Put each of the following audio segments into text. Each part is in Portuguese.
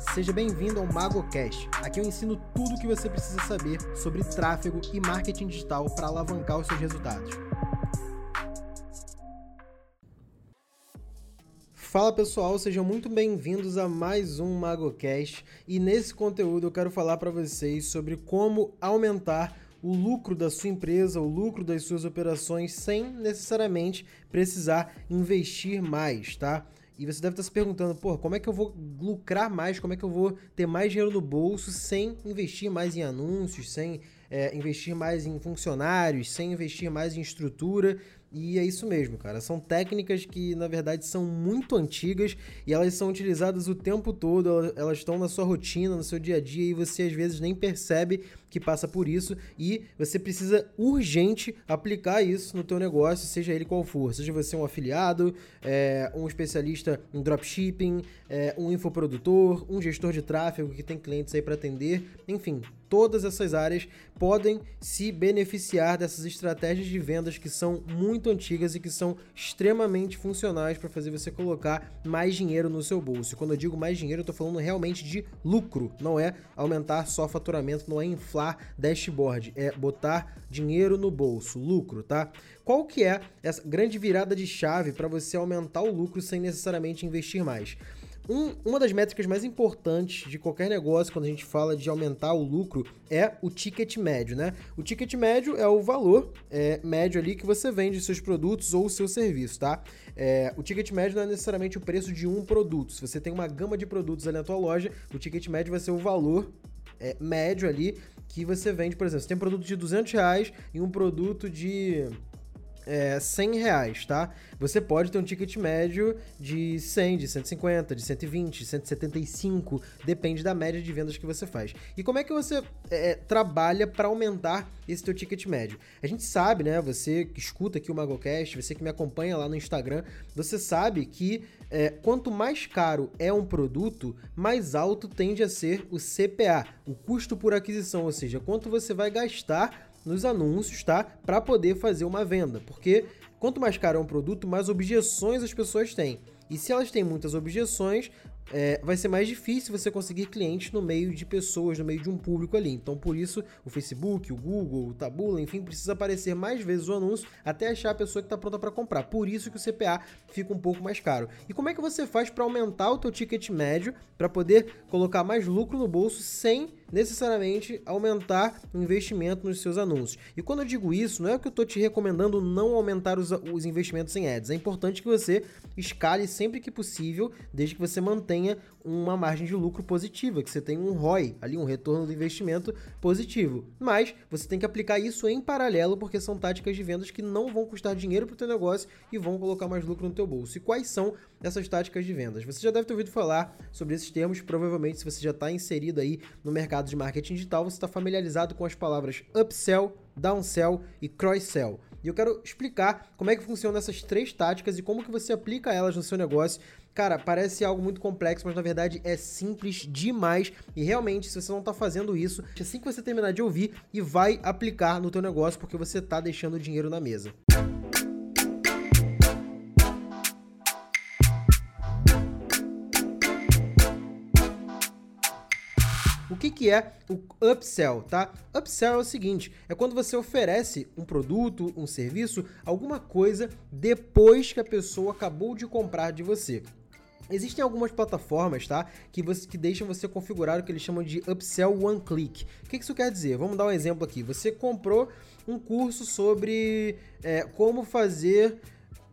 Seja bem-vindo ao MagoCast. Aqui eu ensino tudo o que você precisa saber sobre tráfego e marketing digital para alavancar os seus resultados. Fala pessoal, sejam muito bem-vindos a mais um MagoCast e nesse conteúdo eu quero falar para vocês sobre como aumentar o lucro da sua empresa, o lucro das suas operações sem necessariamente precisar investir mais, tá? E você deve estar se perguntando, pô, como é que eu vou lucrar mais? Como é que eu vou ter mais dinheiro no bolso sem investir mais em anúncios, sem é, investir mais em funcionários, sem investir mais em estrutura? E é isso mesmo, cara. São técnicas que, na verdade, são muito antigas e elas são utilizadas o tempo todo, elas estão na sua rotina, no seu dia a dia e você às vezes nem percebe que passa por isso e você precisa urgente aplicar isso no teu negócio, seja ele qual for. Seja você um afiliado, é, um especialista em dropshipping, é, um infoprodutor, um gestor de tráfego que tem clientes aí para atender, enfim, todas essas áreas podem se beneficiar dessas estratégias de vendas que são muito antigas e que são extremamente funcionais para fazer você colocar mais dinheiro no seu bolso. Quando eu digo mais dinheiro, eu estou falando realmente de lucro, não é aumentar só faturamento, não é inflar dashboard, é botar dinheiro no bolso, lucro, tá? Qual que é essa grande virada de chave para você aumentar o lucro sem necessariamente investir mais? Um, uma das métricas mais importantes de qualquer negócio quando a gente fala de aumentar o lucro é o ticket médio, né? O ticket médio é o valor é, médio ali que você vende seus produtos ou seu serviço, tá? É, o ticket médio não é necessariamente o preço de um produto. Se você tem uma gama de produtos ali na tua loja, o ticket médio vai ser o valor é, médio ali que você vende, por exemplo, você tem um produto de 200 reais e um produto de é, 100 reais, tá? Você pode ter um ticket médio de 100, de 150, de 120, 175, depende da média de vendas que você faz. E como é que você é, trabalha para aumentar esse teu ticket médio? A gente sabe, né? Você que escuta aqui o MagoCast, você que me acompanha lá no Instagram, você sabe que é, quanto mais caro é um produto, mais alto tende a ser o CPA, o custo por aquisição, ou seja, quanto você vai gastar nos anúncios, tá? Para poder fazer uma venda, porque quanto mais caro é um produto, mais objeções as pessoas têm. E se elas têm muitas objeções, é, vai ser mais difícil você conseguir clientes no meio de pessoas, no meio de um público ali. Então, por isso, o Facebook, o Google, o Tabula, enfim, precisa aparecer mais vezes o anúncio até achar a pessoa que está pronta para comprar. Por isso que o CPA fica um pouco mais caro. E como é que você faz para aumentar o teu ticket médio, para poder colocar mais lucro no bolso sem necessariamente aumentar o investimento nos seus anúncios. E quando eu digo isso, não é que eu estou te recomendando não aumentar os, os investimentos em ads. É importante que você escale sempre que possível, desde que você mantenha uma margem de lucro positiva, que você tenha um ROI, ali um retorno do investimento positivo. Mas você tem que aplicar isso em paralelo, porque são táticas de vendas que não vão custar dinheiro para o teu negócio e vão colocar mais lucro no teu bolso. E quais são essas táticas de vendas? Você já deve ter ouvido falar sobre esses termos, provavelmente se você já está inserido aí no mercado de marketing digital, você está familiarizado com as palavras upsell, downsell e cross-sell. E eu quero explicar como é que funcionam essas três táticas e como que você aplica elas no seu negócio. Cara, parece algo muito complexo, mas na verdade é simples demais. E realmente, se você não está fazendo isso, assim que você terminar de ouvir e vai aplicar no teu negócio, porque você está deixando dinheiro na mesa. O que, que é o upsell, tá? Upsell é o seguinte: é quando você oferece um produto, um serviço, alguma coisa depois que a pessoa acabou de comprar de você. Existem algumas plataformas, tá? Que, você, que deixam você configurar o que eles chamam de upsell one click. O que isso quer dizer? Vamos dar um exemplo aqui. Você comprou um curso sobre é, como fazer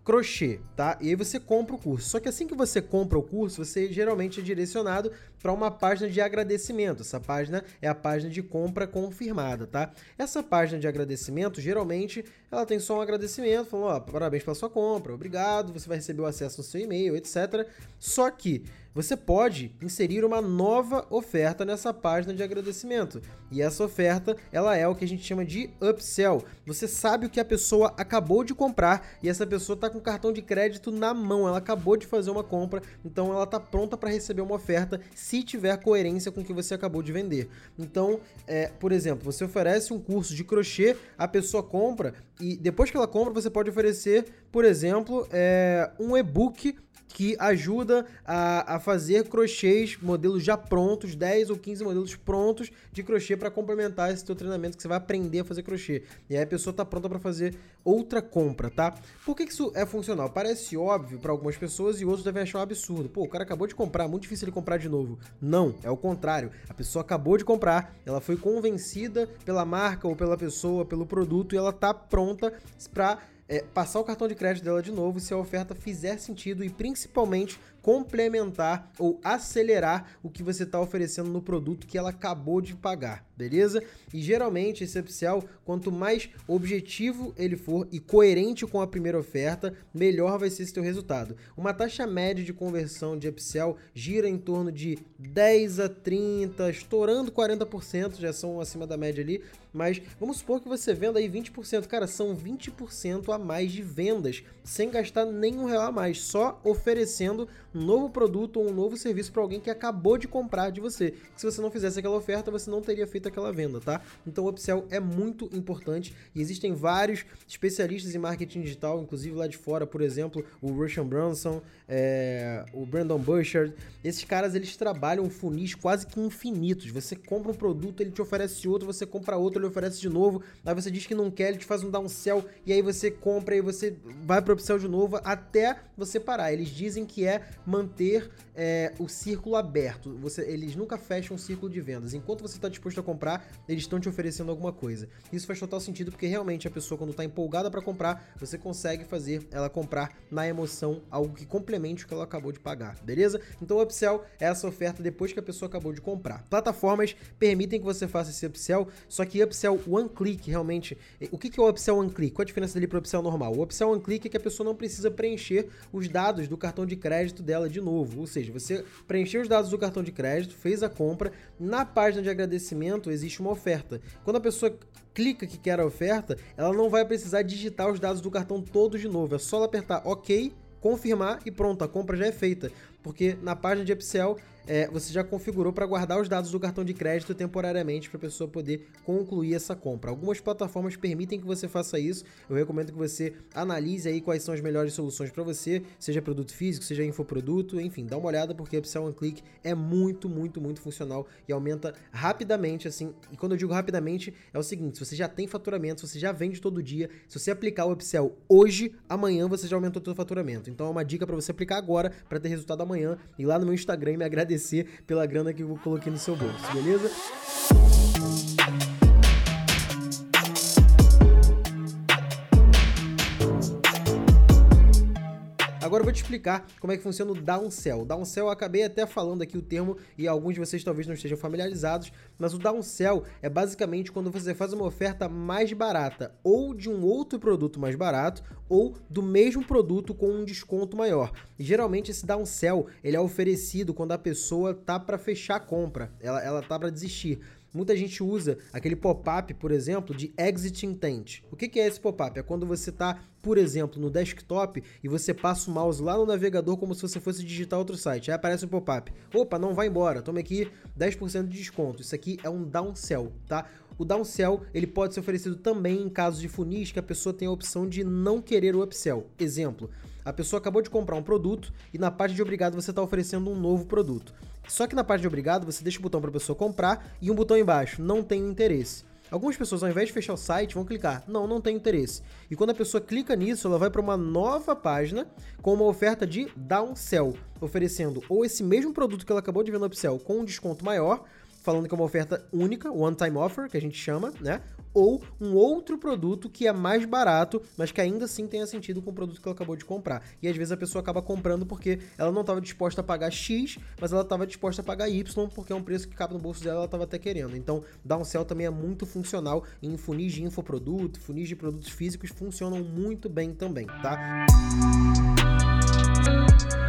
crochê, tá? E aí você compra o curso. Só que assim que você compra o curso, você geralmente é direcionado para uma página de agradecimento. Essa página é a página de compra confirmada, tá? Essa página de agradecimento, geralmente, ela tem só um agradecimento, falando, ó, parabéns pela sua compra, obrigado, você vai receber o acesso no seu e-mail, etc. Só que você pode inserir uma nova oferta nessa página de agradecimento. E essa oferta, ela é o que a gente chama de upsell. Você sabe o que a pessoa acabou de comprar e essa pessoa está com o cartão de crédito na mão, ela acabou de fazer uma compra, então ela está pronta para receber uma oferta se tiver coerência com o que você acabou de vender. Então, é, por exemplo, você oferece um curso de crochê, a pessoa compra e depois que ela compra, você pode oferecer, por exemplo, é, um e-book que ajuda a, a fazer crochês, modelos já prontos, 10 ou 15 modelos prontos de crochê para complementar esse teu treinamento que você vai aprender a fazer crochê. E aí a pessoa tá pronta para fazer outra compra, tá? Por que, que isso é funcional? Parece óbvio para algumas pessoas e outros devem achar um absurdo. Pô, o cara acabou de comprar, muito difícil ele comprar de novo. Não, é o contrário. A pessoa acabou de comprar, ela foi convencida pela marca ou pela pessoa, pelo produto e ela tá pronta para é, passar o cartão de crédito dela de novo se a oferta fizer sentido e principalmente complementar ou acelerar o que você está oferecendo no produto que ela acabou de pagar, beleza? E geralmente esse upsell, quanto mais objetivo ele for e coerente com a primeira oferta, melhor vai ser esse teu resultado. Uma taxa média de conversão de upsell gira em torno de 10 a 30, estourando 40%, já são acima da média ali, mas vamos supor que você venda aí 20%, cara, são 20% a mais de vendas, sem gastar nenhum real a mais, só oferecendo um novo produto ou um novo serviço para alguém que acabou de comprar de você. Se você não fizesse aquela oferta, você não teria feito aquela venda, tá? Então o upsell é muito importante e existem vários especialistas em marketing digital, inclusive lá de fora, por exemplo, o Russian Brunson, é, o Brandon Burchard. Esses caras eles trabalham funis quase que infinitos. Você compra um produto, ele te oferece outro, você compra outro, ele oferece de novo. Aí você diz que não quer, ele te faz um downsell e aí você compra e você vai para upsell de novo até você parar. Eles dizem que é manter é, o círculo aberto. Você, eles nunca fecham um círculo de vendas. Enquanto você está disposto a comprar, eles estão te oferecendo alguma coisa. Isso faz total sentido porque realmente a pessoa, quando está empolgada para comprar, você consegue fazer ela comprar na emoção algo que complemente o que ela acabou de pagar, beleza? Então o upsell é essa oferta depois que a pessoa acabou de comprar. Plataformas permitem que você faça esse upsell, só que upsell one click realmente. O que é o upsell one click? Qual a diferença dele para o upsell normal? O upsell one click é que a pessoa não precisa preencher os dados do cartão de crédito dela de novo. Ou seja, você preencheu os dados do cartão de crédito, fez a compra, na página de agradecimento existe uma oferta. Quando a pessoa clica que quer a oferta, ela não vai precisar digitar os dados do cartão todos de novo. É só ela apertar OK, confirmar e pronto, a compra já é feita. Porque na página de Upsell é, você já configurou para guardar os dados do cartão de crédito temporariamente para a pessoa poder concluir essa compra. Algumas plataformas permitem que você faça isso. Eu recomendo que você analise aí quais são as melhores soluções para você, seja produto físico, seja infoproduto, enfim, dá uma olhada porque Upsell One Click é muito, muito, muito funcional e aumenta rapidamente assim. E quando eu digo rapidamente é o seguinte, se você já tem faturamento, se você já vende todo dia, se você aplicar o Upsell hoje, amanhã você já aumentou o seu faturamento. Então é uma dica para você aplicar agora para ter resultado amanhã e lá no meu Instagram me agradecer agradecer pela grana que eu coloquei no seu bolso, beleza? Agora eu vou te explicar como é que funciona o downsell. Downsell eu acabei até falando aqui o termo e alguns de vocês talvez não estejam familiarizados, mas o downsell é basicamente quando você faz uma oferta mais barata ou de um outro produto mais barato ou do mesmo produto com um desconto maior. E geralmente esse downsell ele é oferecido quando a pessoa tá para fechar a compra, ela, ela tá para desistir. Muita gente usa aquele pop-up, por exemplo, de exit intent. O que, é esse pop-up? É quando você está, por exemplo, no desktop e você passa o mouse lá no navegador como se você fosse digitar outro site. Aí aparece um pop-up. Opa, não vai embora, toma aqui 10% de desconto. Isso aqui é um downsell, tá? O downsell ele pode ser oferecido também em casos de funis que a pessoa tem a opção de não querer o upsell. Exemplo, a pessoa acabou de comprar um produto e na parte de obrigado você está oferecendo um novo produto. Só que na parte de obrigado você deixa o botão para a pessoa comprar e um botão embaixo, não tenho interesse. Algumas pessoas, ao invés de fechar o site, vão clicar, não, não tenho interesse. E quando a pessoa clica nisso, ela vai para uma nova página com uma oferta de downsell, oferecendo ou esse mesmo produto que ela acabou de ver no upsell com um desconto maior, falando que é uma oferta única, one time offer, que a gente chama, né? ou um outro produto que é mais barato, mas que ainda assim tenha sentido com o produto que ela acabou de comprar. E às vezes a pessoa acaba comprando porque ela não estava disposta a pagar X, mas ela estava disposta a pagar Y, porque é um preço que cabe no bolso dela, ela estava até querendo. Então, downsell também é muito funcional em funis de infoproduto, funis de produtos físicos funcionam muito bem também, tá? outro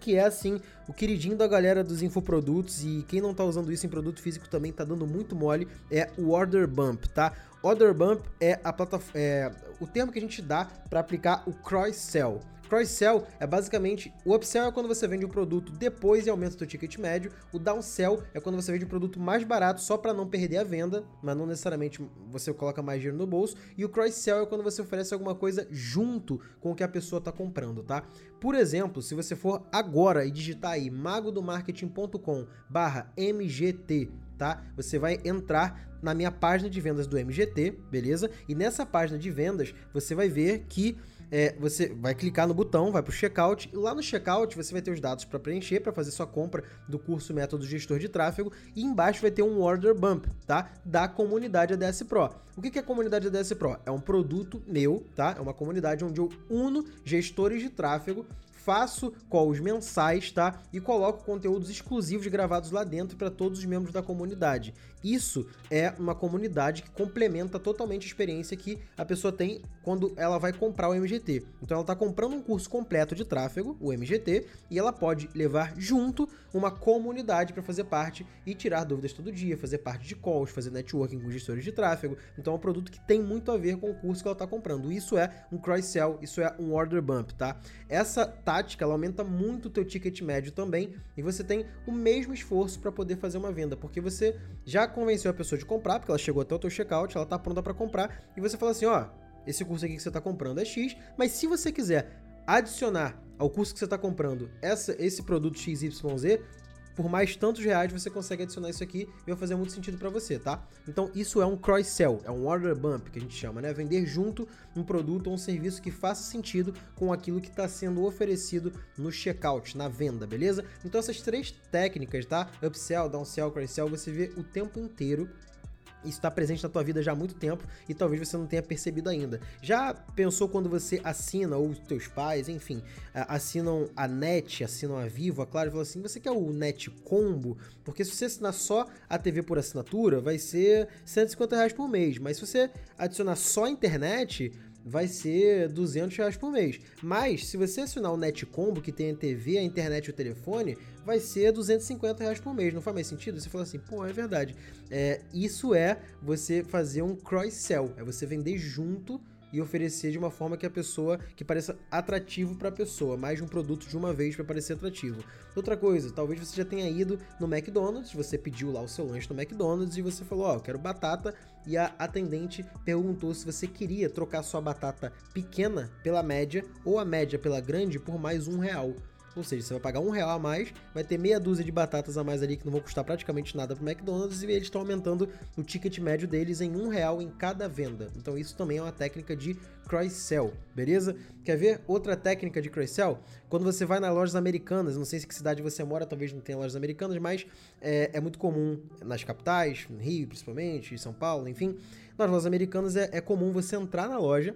que é assim, o queridinho da galera dos infoprodutos e quem não tá usando isso em produto físico também tá dando muito mole, é o Order Bump, tá? Order Bump é a plataforma, é o termo que a gente dá para aplicar o cross sell. Cross-sell é basicamente. O upsell é quando você vende o um produto depois e aumenta o ticket médio. O downsell é quando você vende um produto mais barato só para não perder a venda, mas não necessariamente você coloca mais dinheiro no bolso. E o cross-sell é quando você oferece alguma coisa junto com o que a pessoa está comprando, tá? Por exemplo, se você for agora e digitar aí magodomarketing.com/mgt, tá? Você vai entrar na minha página de vendas do MGT, beleza? E nessa página de vendas você vai ver que é, você vai clicar no botão, vai para o checkout, e lá no checkout você vai ter os dados para preencher, para fazer sua compra do curso Método Gestor de Tráfego, e embaixo vai ter um Order Bump, tá? Da comunidade ADS Pro. O que é a comunidade ADS Pro? É um produto meu, tá? É uma comunidade onde eu uno gestores de tráfego faço calls mensais, tá? E coloco conteúdos exclusivos gravados lá dentro para todos os membros da comunidade. Isso é uma comunidade que complementa totalmente a experiência que a pessoa tem quando ela vai comprar o MGT. Então ela está comprando um curso completo de tráfego, o MGT, e ela pode levar junto uma comunidade para fazer parte e tirar dúvidas todo dia, fazer parte de calls, fazer networking com gestores de tráfego. Então é um produto que tem muito a ver com o curso que ela está comprando. Isso é um cross-sell, isso é um order bump, tá? Essa tática ela aumenta muito o teu ticket médio também e você tem o mesmo esforço para poder fazer uma venda, porque você já convenceu a pessoa de comprar, porque ela chegou até o teu checkout, ela está pronta para comprar e você fala assim, ó, esse curso aqui que você está comprando é X, mas se você quiser adicionar ao curso que você está comprando essa, esse produto XYZ, por mais tantos reais você consegue adicionar isso aqui e vai fazer muito sentido para você, tá? Então isso é um cross-sell, é um order bump que a gente chama, né? Vender junto um produto ou um serviço que faça sentido com aquilo que está sendo oferecido no checkout, na venda, beleza? Então essas três técnicas, tá? Upsell, downsell, cross-sell, você vê o tempo inteiro isso está presente na tua vida já há muito tempo e talvez você não tenha percebido ainda. Já pensou quando você assina, ou teus pais, enfim, assinam a NET, assinam a Vivo, a Claro, e falam assim, você quer o NET Combo? Porque se você assinar só a TV por assinatura, vai ser 150 reais por mês. Mas se você adicionar só a internet, vai ser 200 reais por mês. Mas, se você assinar o Net Combo, que tem a TV, a internet e o telefone, vai ser 250 reais por mês. Não faz mais sentido? Você fala assim, pô, é verdade. É, isso é você fazer um cross-sell, é você vender junto e oferecer de uma forma que a pessoa que pareça atrativo para a pessoa, mais de um produto de uma vez para parecer atrativo. Outra coisa, talvez você já tenha ido no McDonald's, você pediu lá o seu lanche no McDonald's e você falou, ó, oh, eu quero batata e a atendente perguntou se você queria trocar sua batata pequena pela média ou a média pela grande por mais um real. Ou seja, você vai pagar um real a mais, vai ter meia dúzia de batatas a mais ali que não vão custar praticamente nada para o McDonald's e eles estão aumentando o ticket médio deles em um real em cada venda. Então isso também é uma técnica de cross-sell, beleza? Quer ver outra técnica de cross-sell? Quando você vai nas lojas americanas, não sei se que cidade você mora, talvez não tenha lojas americanas, mas é, é muito comum nas capitais, no Rio principalmente, São Paulo, enfim. Nas lojas americanas é, é comum você entrar na loja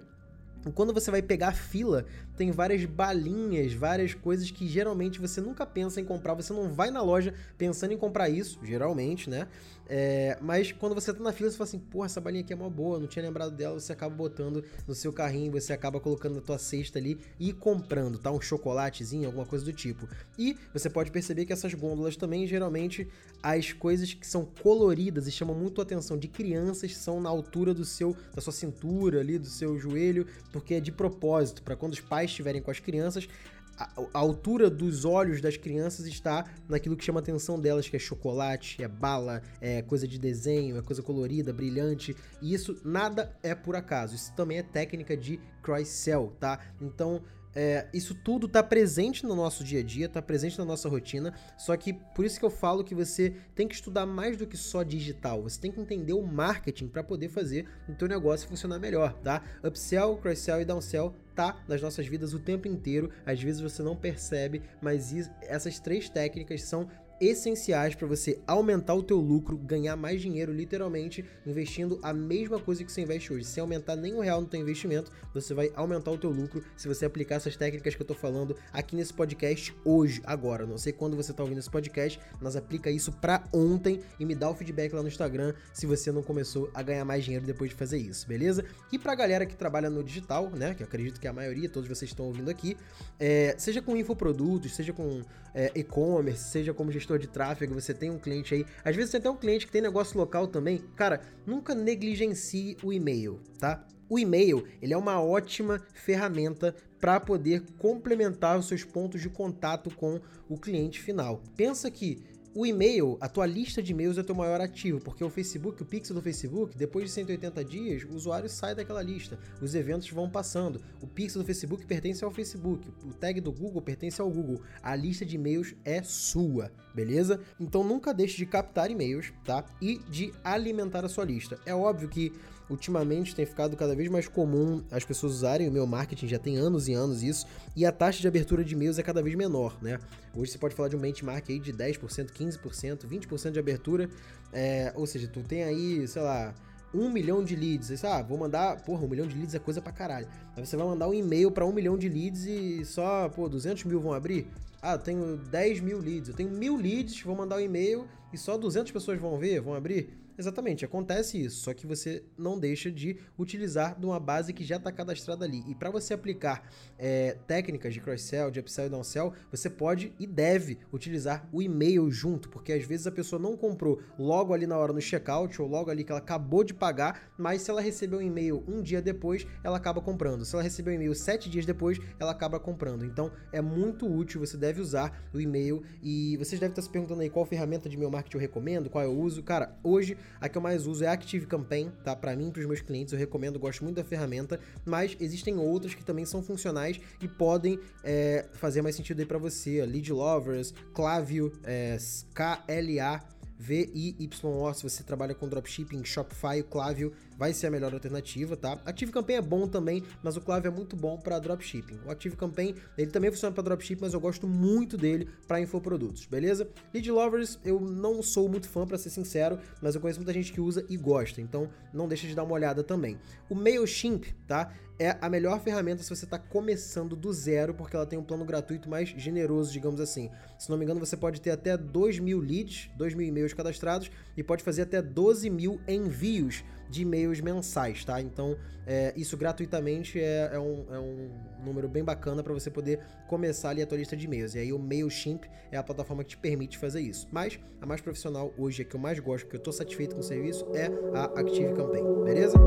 quando você vai pegar a fila, tem várias balinhas, várias coisas que geralmente você nunca pensa em comprar. Você não vai na loja pensando em comprar isso, geralmente, né? É, mas quando você tá na fila, você fala assim, porra, essa balinha aqui é uma boa, não tinha lembrado dela, você acaba botando no seu carrinho, você acaba colocando na tua cesta ali e comprando, tá? Um chocolatezinho, alguma coisa do tipo. E você pode perceber que essas gôndolas também, geralmente, as coisas que são coloridas e chamam muito a atenção de crianças são na altura do seu, da sua cintura ali, do seu joelho, porque é de propósito, para quando os pais estiverem com as crianças, a, altura dos olhos das crianças está naquilo que chama a atenção delas, que é chocolate, é bala, é coisa de desenho, é coisa colorida, brilhante. E isso nada é por acaso. Isso também é técnica de cross-sell, tá? Então, é, isso tudo está presente no nosso dia a dia, está presente na nossa rotina, só que por isso que eu falo que você tem que estudar mais do que só digital, você tem que entender o marketing para poder fazer o teu negócio funcionar melhor, tá? Upsell, cross-sell e downsell tá nas nossas vidas o tempo inteiro, às vezes você não percebe, mas essas três técnicas são essenciais para você aumentar o teu lucro, ganhar mais dinheiro, literalmente investindo a mesma coisa que você investe hoje. Se aumentar nem um real no teu investimento, você vai aumentar o teu lucro se você aplicar essas técnicas que eu tô falando aqui nesse podcast hoje, agora. Não sei quando você tá ouvindo esse podcast, mas aplica isso para ontem e me dá o feedback lá no Instagram se você não começou a ganhar mais dinheiro depois de fazer isso, beleza? E pra galera que trabalha no digital, né, que eu acredito que a maioria, todos vocês estão ouvindo aqui, é, seja com infoprodutos, seja com é, e-commerce, seja como gestor de tráfego, você tem um cliente aí, às vezes tem até um cliente que tem negócio local também, cara, nunca negligencie o e-mail, tá? O e-mail, ele é uma ótima ferramenta para poder complementar os seus pontos de contato com o cliente final. Pensa que o e-mail, a tua lista de e-mails é o teu maior ativo, porque o Facebook, o pixel do Facebook, depois de 180 dias, o usuário sai daquela lista, os eventos vão passando. O pixel do Facebook pertence ao Facebook, o tag do Google pertence ao Google. A lista de e-mails é sua, beleza? Então nunca deixe de captar e-mails, tá? E de alimentar a sua lista. É óbvio que ultimamente tem ficado cada vez mais comum as pessoas usarem o meu marketing, já tem anos e anos isso, e a taxa de abertura de e-mails é cada vez menor, né? Hoje você pode falar de um benchmark aí de 10%, 15%, 20% de abertura, é, ou seja, tu tem aí, sei lá, um milhão de leads. Aí, ah, vou mandar. Porra, um milhão de leads é coisa pra caralho. Aí você vai mandar um e-mail para um milhão de leads e só, pô, 200 mil vão abrir? Ah, eu tenho 10 mil leads. Eu tenho mil leads, vou mandar um e-mail e só 200 pessoas vão ver, vão abrir? Exatamente, acontece isso, só que você não deixa de utilizar de uma base que já está cadastrada ali. E para você aplicar é, técnicas de cross-sell, de upsell e downsell, você pode e deve utilizar o e-mail junto, porque às vezes a pessoa não comprou logo ali na hora no checkout ou logo ali que ela acabou de pagar, mas se ela recebeu um e-mail um dia depois, ela acaba comprando. Se ela recebeu um e-mail sete dias depois, ela acaba comprando. Então é muito útil, você deve usar o e-mail e vocês devem estar se perguntando aí qual ferramenta de e-mail marketing eu recomendo, qual eu uso. Cara, hoje a que eu mais uso é a Active Campaign, tá? Para mim, para os meus clientes, eu recomendo, gosto muito da ferramenta, mas existem outras que também são funcionais e podem é, fazer mais sentido aí para você. Lead Lovers, Klaviyo, é, KLA VIYO, se você trabalha com dropshipping, Shopify, o Klaviyo vai ser a melhor alternativa, tá? Active Campaign é bom também, mas o Klaviyo é muito bom para dropshipping. O Active Campaign, ele também funciona para dropshipping, mas eu gosto muito dele para infoprodutos, beleza? Lead Lovers, eu não sou muito fã para ser sincero, mas eu conheço muita gente que usa e gosta, então não deixa de dar uma olhada também. O Mailchimp, tá? É a melhor ferramenta se você está começando do zero, porque ela tem um plano gratuito mais generoso, digamos assim. Se não me engano, você pode ter até 2 mil leads, 2 mil e-mails cadastrados e pode fazer até 12 mil envios de e-mails mensais, tá? Então, é, isso gratuitamente é, é, um, é, um, número bem bacana para você poder começar ali a tua lista de e-mails. E aí o MailChimp é a plataforma que te permite fazer isso. Mas a mais profissional hoje, a que eu mais gosto, que eu estou satisfeito com o serviço, é a Active Campaign, beleza?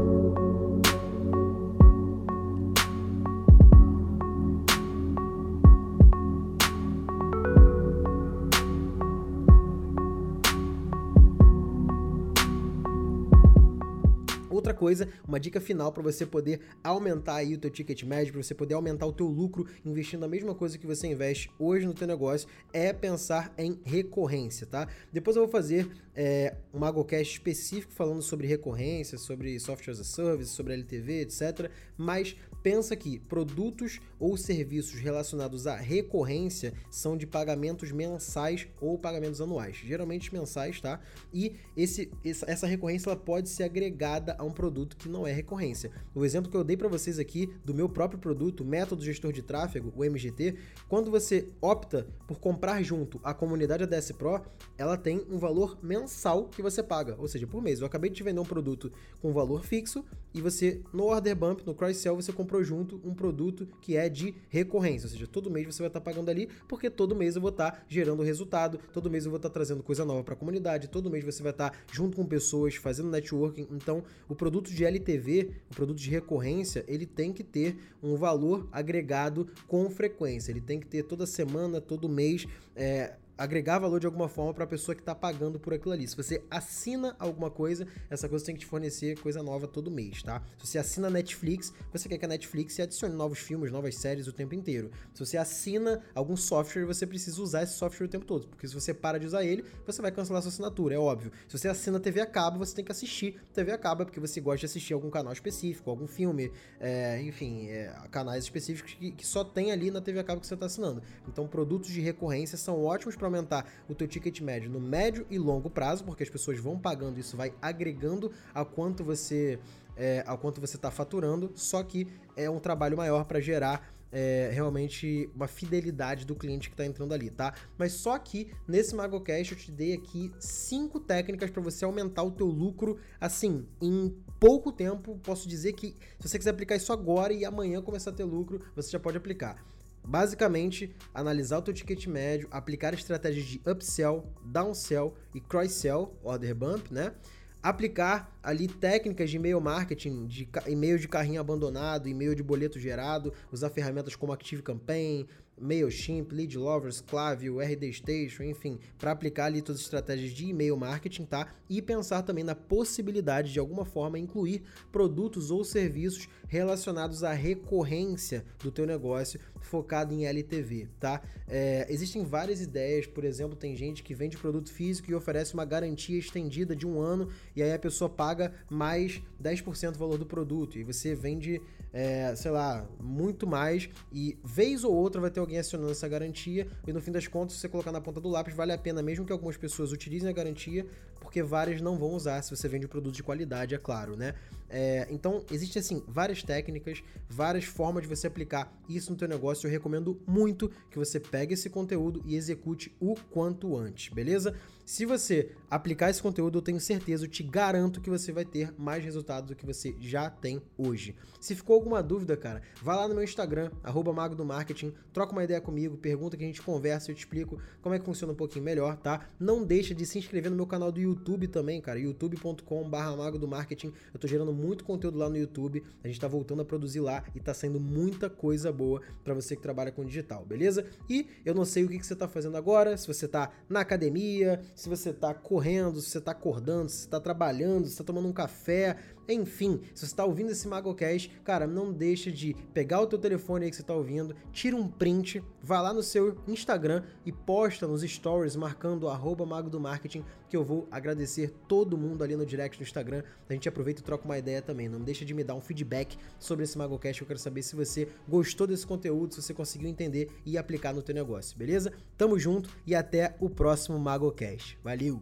Coisa, uma dica final para você poder aumentar aí o teu ticket médio, para você poder aumentar o teu lucro investindo a mesma coisa que você investe hoje no teu negócio, é pensar em recorrência, tá? Depois eu vou fazer é, um AgoCast específico falando sobre recorrência, sobre software as a service, sobre LTV, etc. Mas pensa que produtos ou serviços relacionados à recorrência são de pagamentos mensais ou pagamentos anuais, geralmente mensais, tá? E esse, essa recorrência ela pode ser agregada a um produto que não é recorrência. O exemplo que eu dei para vocês aqui do meu próprio produto, método gestor de tráfego, o MGT, quando você opta por comprar junto a comunidade ADS Pro, ela tem um valor mensal que você paga, ou seja, por mês. Eu acabei de te vender um produto com valor fixo e você no order bump, no cross sell, você comprou junto um produto que é de recorrência, ou seja, todo mês você vai estar pagando ali, porque todo mês eu vou estar gerando resultado, todo mês eu vou estar trazendo coisa nova para a comunidade, todo mês você vai estar junto com pessoas fazendo networking. Então, o produto de LTV, o produto de recorrência, ele tem que ter um valor agregado com frequência. Ele tem que ter toda semana, todo mês, é, agregar valor de alguma forma para a pessoa que está pagando por aquilo ali. Se você assina alguma coisa, essa coisa tem que te fornecer coisa nova todo mês, tá? Se você assina Netflix, você quer que a Netflix adicione novos filmes, novas séries o tempo inteiro. Se você assina algum software, você precisa usar esse software o tempo todo, porque se você para de usar ele, você vai cancelar sua assinatura, é óbvio. Se você assina TV a cabo, você tem que assistir TV a cabo porque você gosta de assistir algum canal específico, algum filme, é, enfim, é, canais específicos que, que, só tem ali na TV a cabo que você está assinando. Então, produtos de recorrência são ótimos para aumentar o teu ticket médio no médio e longo prazo, porque as pessoas vão pagando, isso vai agregando a quanto você é, ao quanto você está faturando, só que é um trabalho maior para gerar é, realmente uma fidelidade do cliente que está entrando ali, tá? Mas só que nesse MagoCast eu te dei aqui cinco técnicas para você aumentar o teu lucro, assim, em pouco tempo. Posso dizer que se você quiser aplicar isso agora e amanhã começar a ter lucro, você já pode aplicar. Basicamente, analisar o teu ticket médio, aplicar estratégias de upsell, downsell e cross-sell, order bump, né? aplicar ali técnicas de e-mail marketing, de e-mail de carrinho abandonado, e-mail de boleto gerado, usar ferramentas como Active Campaign, MailChimp, Lead Lovers, Klaviyo, RD Station, enfim, para aplicar ali todas as estratégias de e-mail marketing, tá? E pensar também na possibilidade de alguma forma incluir produtos ou serviços relacionados à recorrência do teu negócio focado em LTV, tá? É, existem várias ideias, por exemplo, tem gente que vende produto físico e oferece uma garantia estendida de um ano e aí a pessoa paga mais 10% do valor do produto e você vende, é, sei lá, muito mais. E vez ou outra vai ter alguém acionando essa garantia. E no fim das contas, se você colocar na ponta do lápis, vale a pena mesmo que algumas pessoas utilizem a garantia, porque várias não vão usar se você vende um produto de qualidade, é claro, né? É, então, existem assim várias técnicas, várias formas de você aplicar isso no teu negócio. Eu recomendo muito que você pegue esse conteúdo e execute o quanto antes, beleza? Se você aplicar esse conteúdo, eu tenho certeza, eu te garanto que você vai ter mais resultados do que você já tem hoje. Se ficou alguma dúvida, cara, vai lá no meu Instagram, Mago do Marketing, troca uma ideia comigo, pergunta que a gente conversa, eu te explico como é que funciona um pouquinho melhor, tá? Não deixa de se inscrever no meu canal do YouTube também, cara, youtube.com.br Mago do Marketing. Eu tô gerando muito conteúdo lá no YouTube, a gente tá voltando a produzir lá e tá saindo muita coisa boa para você que trabalha com digital, beleza? E eu não sei o que, que você tá fazendo agora, se você tá na academia, se você está correndo, se você está acordando, se você está trabalhando, se você está tomando um café, enfim, se você está ouvindo esse MagoCast, cara, não deixa de pegar o teu telefone aí que você está ouvindo, tira um print, vai lá no seu Instagram e posta nos stories marcando arroba Mago do Marketing, que eu vou agradecer todo mundo ali no direct do Instagram. A gente aproveita e troca uma ideia também. Não deixa de me dar um feedback sobre esse MagoCast, eu quero saber se você gostou desse conteúdo, se você conseguiu entender e aplicar no teu negócio, beleza? Tamo junto e até o próximo MagoCast. Valeu!